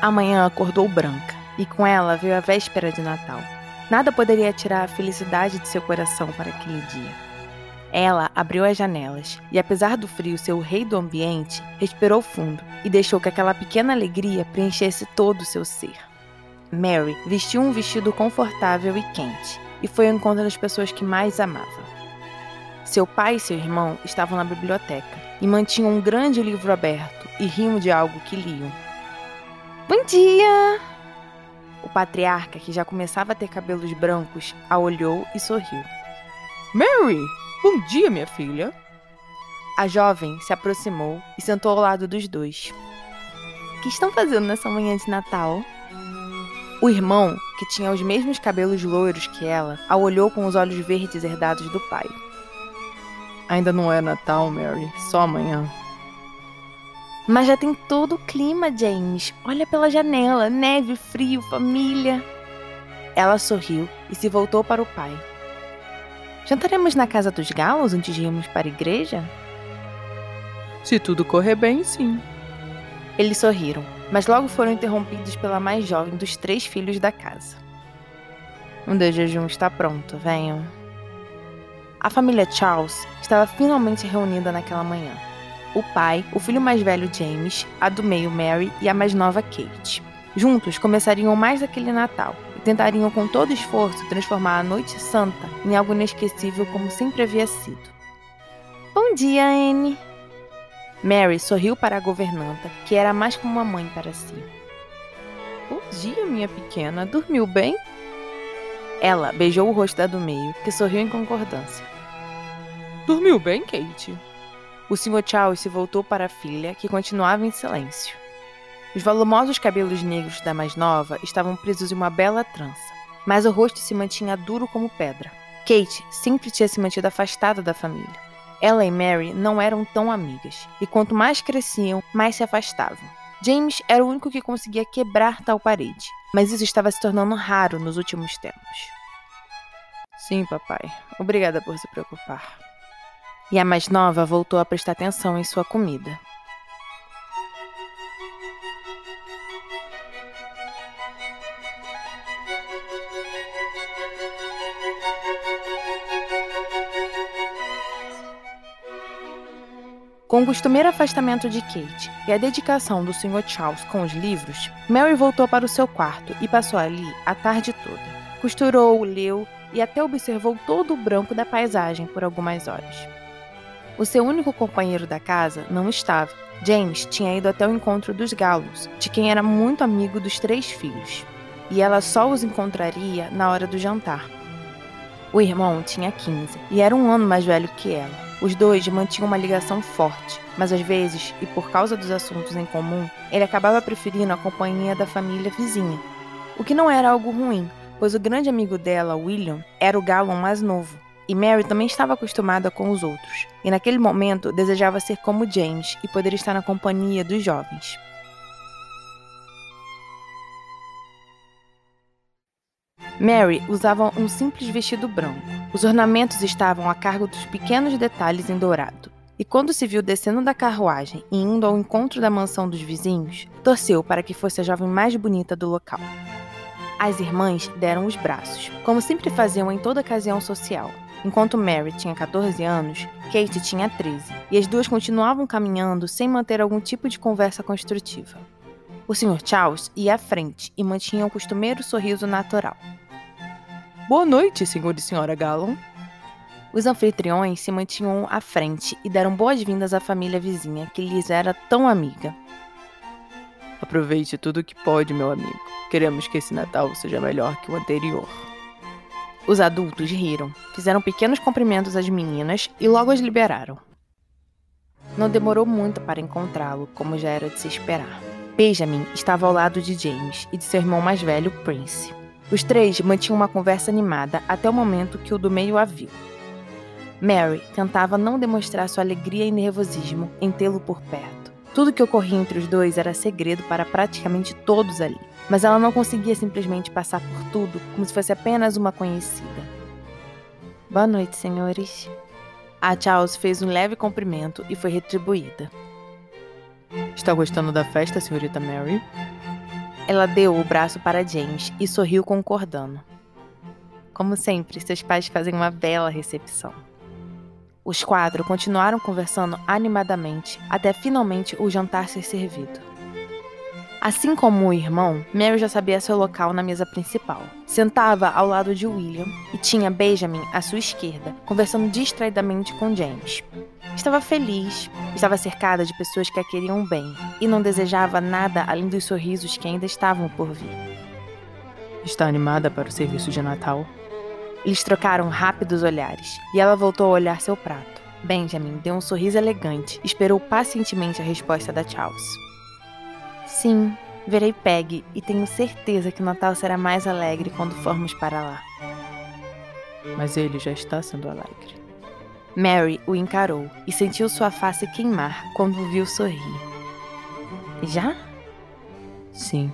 A manhã acordou branca, e com ela veio a véspera de Natal. Nada poderia tirar a felicidade de seu coração para aquele dia. Ela abriu as janelas e, apesar do frio ser o rei do ambiente, respirou fundo e deixou que aquela pequena alegria preenchesse todo o seu ser. Mary vestiu um vestido confortável e quente e foi ao encontro das pessoas que mais amava. Seu pai e seu irmão estavam na biblioteca e mantinham um grande livro aberto e riam de algo que liam. Bom dia! O patriarca, que já começava a ter cabelos brancos, a olhou e sorriu. Mary, bom dia, minha filha. A jovem se aproximou e sentou ao lado dos dois. O que estão fazendo nessa manhã de Natal? O irmão, que tinha os mesmos cabelos loiros que ela, a olhou com os olhos verdes herdados do pai. Ainda não é Natal, Mary, só amanhã. Mas já tem todo o clima, James. Olha pela janela: neve, frio, família. Ela sorriu e se voltou para o pai. Jantaremos na casa dos galos antes de irmos para a igreja? Se tudo correr bem, sim. Eles sorriram, mas logo foram interrompidos pela mais jovem dos três filhos da casa. Um de jejum está pronto, venham. A família Charles estava finalmente reunida naquela manhã o pai, o filho mais velho James, a do meio Mary e a mais nova Kate. Juntos começariam mais aquele Natal e tentariam com todo esforço transformar a Noite Santa em algo inesquecível como sempre havia sido. Bom dia, Anne! Mary sorriu para a governanta, que era mais como uma mãe para si. Bom dia, minha pequena. Dormiu bem? Ela beijou o rosto da do meio, que sorriu em concordância. Dormiu bem, Kate? O Sr. Charles se voltou para a filha, que continuava em silêncio. Os volumosos cabelos negros da mais nova estavam presos em uma bela trança, mas o rosto se mantinha duro como pedra. Kate sempre tinha se mantido afastada da família. Ela e Mary não eram tão amigas, e quanto mais cresciam, mais se afastavam. James era o único que conseguia quebrar tal parede, mas isso estava se tornando raro nos últimos tempos. Sim, papai. Obrigada por se preocupar. E a mais nova voltou a prestar atenção em sua comida. Com o costumeiro afastamento de Kate e a dedicação do Sr. Charles com os livros, Mary voltou para o seu quarto e passou ali a tarde toda. Costurou, leu e até observou todo o branco da paisagem por algumas horas. O seu único companheiro da casa não estava. James tinha ido até o encontro dos galos, de quem era muito amigo dos três filhos, e ela só os encontraria na hora do jantar. O irmão tinha 15 e era um ano mais velho que ela. Os dois mantinham uma ligação forte, mas às vezes, e por causa dos assuntos em comum, ele acabava preferindo a companhia da família vizinha. O que não era algo ruim, pois o grande amigo dela, William, era o galo mais novo, e Mary também estava acostumada com os outros, e naquele momento desejava ser como James e poder estar na companhia dos jovens. Mary usava um simples vestido branco. Os ornamentos estavam a cargo dos pequenos detalhes em dourado. E quando se viu descendo da carruagem e indo ao encontro da mansão dos vizinhos, torceu para que fosse a jovem mais bonita do local. As irmãs deram os braços, como sempre faziam em toda ocasião social, Enquanto Mary tinha 14 anos, Kate tinha 13, e as duas continuavam caminhando sem manter algum tipo de conversa construtiva. O Sr. Charles ia à frente e mantinha o costumeiro sorriso natural. Boa noite, senhor e senhora Gallon. Os anfitriões se mantinham à frente e deram boas-vindas à família vizinha, que lhes era tão amiga. Aproveite tudo o que pode, meu amigo. Queremos que esse Natal seja melhor que o anterior. Os adultos riram, fizeram pequenos cumprimentos às meninas e logo as liberaram. Não demorou muito para encontrá-lo, como já era de se esperar. Benjamin estava ao lado de James e de seu irmão mais velho, Prince. Os três mantinham uma conversa animada até o momento que o do meio a viu. Mary tentava não demonstrar sua alegria e nervosismo em tê-lo por perto. Tudo que ocorria entre os dois era segredo para praticamente todos ali mas ela não conseguia simplesmente passar por tudo como se fosse apenas uma conhecida. Boa noite, senhores. A Charles fez um leve cumprimento e foi retribuída. Está gostando da festa, senhorita Mary? Ela deu o braço para James e sorriu concordando. Como sempre, seus pais fazem uma bela recepção. Os quatro continuaram conversando animadamente até finalmente o jantar ser servido. Assim como o irmão, Mary já sabia seu local na mesa principal. Sentava ao lado de William e tinha Benjamin à sua esquerda, conversando distraidamente com James. Estava feliz, estava cercada de pessoas que a queriam bem e não desejava nada além dos sorrisos que ainda estavam por vir. Está animada para o serviço de Natal? Eles trocaram rápidos olhares e ela voltou a olhar seu prato. Benjamin deu um sorriso elegante e esperou pacientemente a resposta da Charles. Sim, verei Peg e tenho certeza que o Natal será mais alegre quando formos para lá. Mas ele já está sendo alegre. Mary o encarou e sentiu sua face queimar quando o viu sorrir. Já? Sim.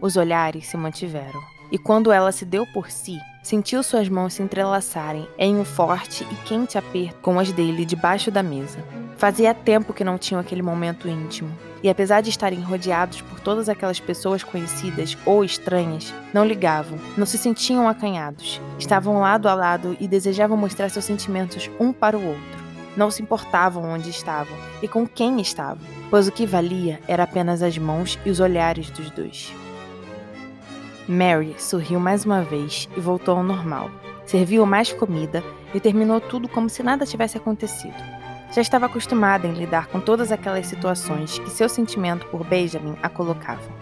Os olhares se mantiveram, e quando ela se deu por si, sentiu suas mãos se entrelaçarem em um forte e quente aperto com as dele debaixo da mesa. Fazia tempo que não tinham aquele momento íntimo, e apesar de estarem rodeados por todas aquelas pessoas conhecidas ou estranhas, não ligavam, não se sentiam acanhados, estavam lado a lado e desejavam mostrar seus sentimentos um para o outro. Não se importavam onde estavam e com quem estavam, pois o que valia era apenas as mãos e os olhares dos dois. Mary sorriu mais uma vez e voltou ao normal. Serviu mais comida e terminou tudo como se nada tivesse acontecido. Já estava acostumada em lidar com todas aquelas situações que seu sentimento por Benjamin a colocavam.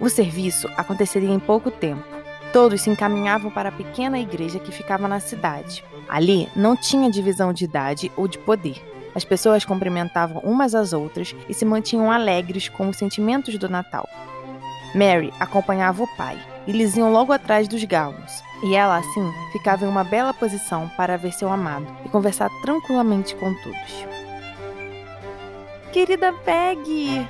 O serviço aconteceria em pouco tempo. Todos se encaminhavam para a pequena igreja que ficava na cidade. Ali não tinha divisão de idade ou de poder. As pessoas cumprimentavam umas às outras e se mantinham alegres com os sentimentos do Natal. Mary acompanhava o pai, e eles iam logo atrás dos galos, e ela assim ficava em uma bela posição para ver seu amado e conversar tranquilamente com todos. Querida Peggy!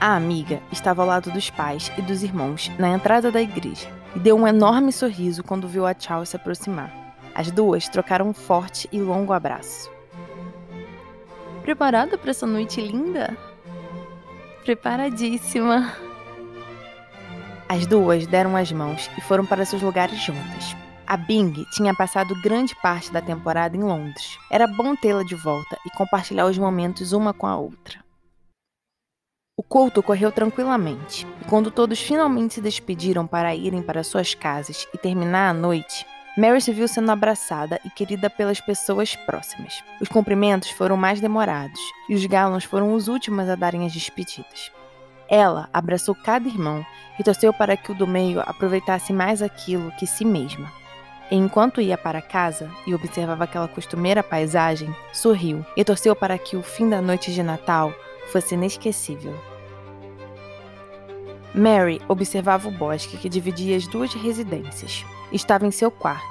A amiga estava ao lado dos pais e dos irmãos na entrada da igreja e deu um enorme sorriso quando viu a Charles se aproximar. As duas trocaram um forte e longo abraço. Preparada para essa noite linda? Preparadíssima. As duas deram as mãos e foram para seus lugares juntas. A Bing tinha passado grande parte da temporada em Londres. Era bom tê-la de volta e compartilhar os momentos uma com a outra. O culto correu tranquilamente, e quando todos finalmente se despediram para irem para suas casas e terminar a noite, Mary se viu sendo abraçada e querida pelas pessoas próximas. Os cumprimentos foram mais demorados e os galãs foram os últimos a darem as despedidas. Ela abraçou cada irmão e torceu para que o do meio aproveitasse mais aquilo que si mesma. E enquanto ia para casa e observava aquela costumeira paisagem, sorriu e torceu para que o fim da noite de Natal fosse inesquecível. Mary observava o bosque que dividia as duas residências. Estava em seu quarto,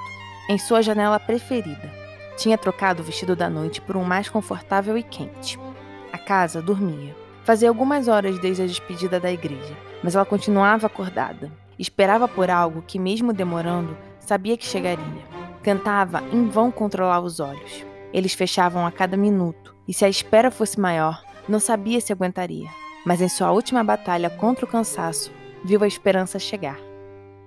em sua janela preferida. Tinha trocado o vestido da noite por um mais confortável e quente. A casa dormia. Fazia algumas horas desde a despedida da igreja, mas ela continuava acordada. Esperava por algo que, mesmo demorando, sabia que chegaria. Tentava em vão controlar os olhos. Eles fechavam a cada minuto, e se a espera fosse maior, não sabia se aguentaria. Mas em sua última batalha contra o cansaço, viu a esperança chegar.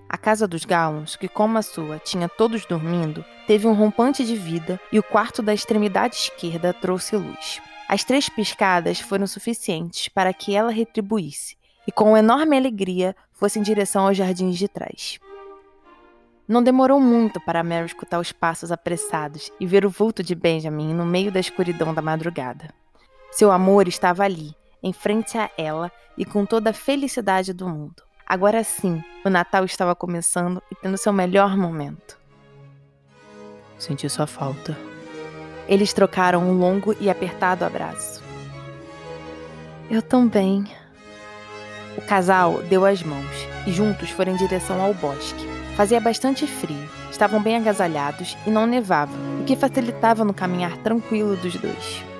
A casa dos Gowans, que como a sua tinha todos dormindo, teve um rompante de vida e o quarto da extremidade esquerda trouxe luz. As três piscadas foram suficientes para que ela retribuísse e, com enorme alegria, fosse em direção aos jardins de trás. Não demorou muito para Mary escutar os passos apressados e ver o vulto de Benjamin no meio da escuridão da madrugada. Seu amor estava ali, em frente a ela e com toda a felicidade do mundo. Agora sim, o Natal estava começando e tendo seu melhor momento. Senti sua falta. Eles trocaram um longo e apertado abraço. Eu também. O casal deu as mãos e juntos foram em direção ao bosque. Fazia bastante frio, estavam bem agasalhados e não nevava, o que facilitava no caminhar tranquilo dos dois.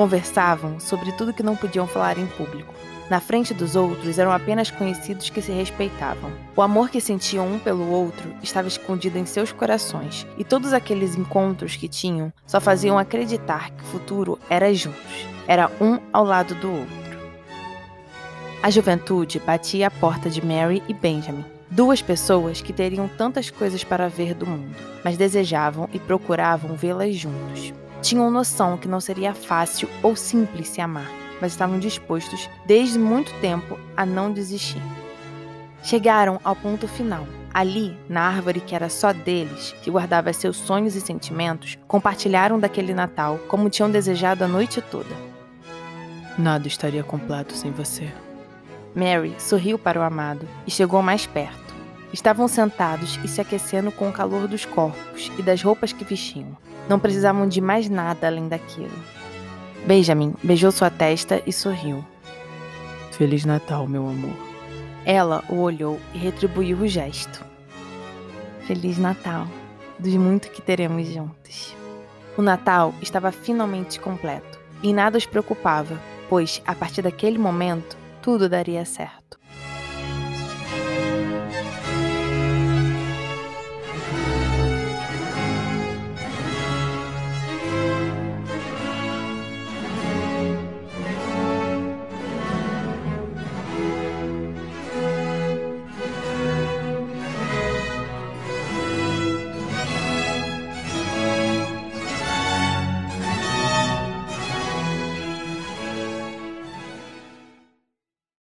Conversavam sobre tudo que não podiam falar em público, Na frente dos outros eram apenas conhecidos que se respeitavam. O amor que sentiam um pelo outro estava escondido em seus corações, e todos aqueles encontros que tinham só faziam acreditar que o futuro era juntos, era um ao lado do outro. A juventude batia à porta de Mary e Benjamin, duas pessoas que teriam tantas coisas para ver do mundo, mas desejavam e procuravam vê-las juntos. Tinham noção que não seria fácil ou simples se amar, mas estavam dispostos, desde muito tempo, a não desistir. Chegaram ao ponto final. Ali, na árvore que era só deles, que guardava seus sonhos e sentimentos, compartilharam daquele Natal como tinham desejado a noite toda. Nada estaria completo sem você. Mary sorriu para o amado e chegou mais perto. Estavam sentados e se aquecendo com o calor dos corpos e das roupas que vestiam. Não precisavam de mais nada além daquilo. Benjamin beijou sua testa e sorriu. Feliz Natal, meu amor. Ela o olhou e retribuiu o gesto. Feliz Natal, dos muito que teremos juntos. O Natal estava finalmente completo e nada os preocupava, pois, a partir daquele momento, tudo daria certo.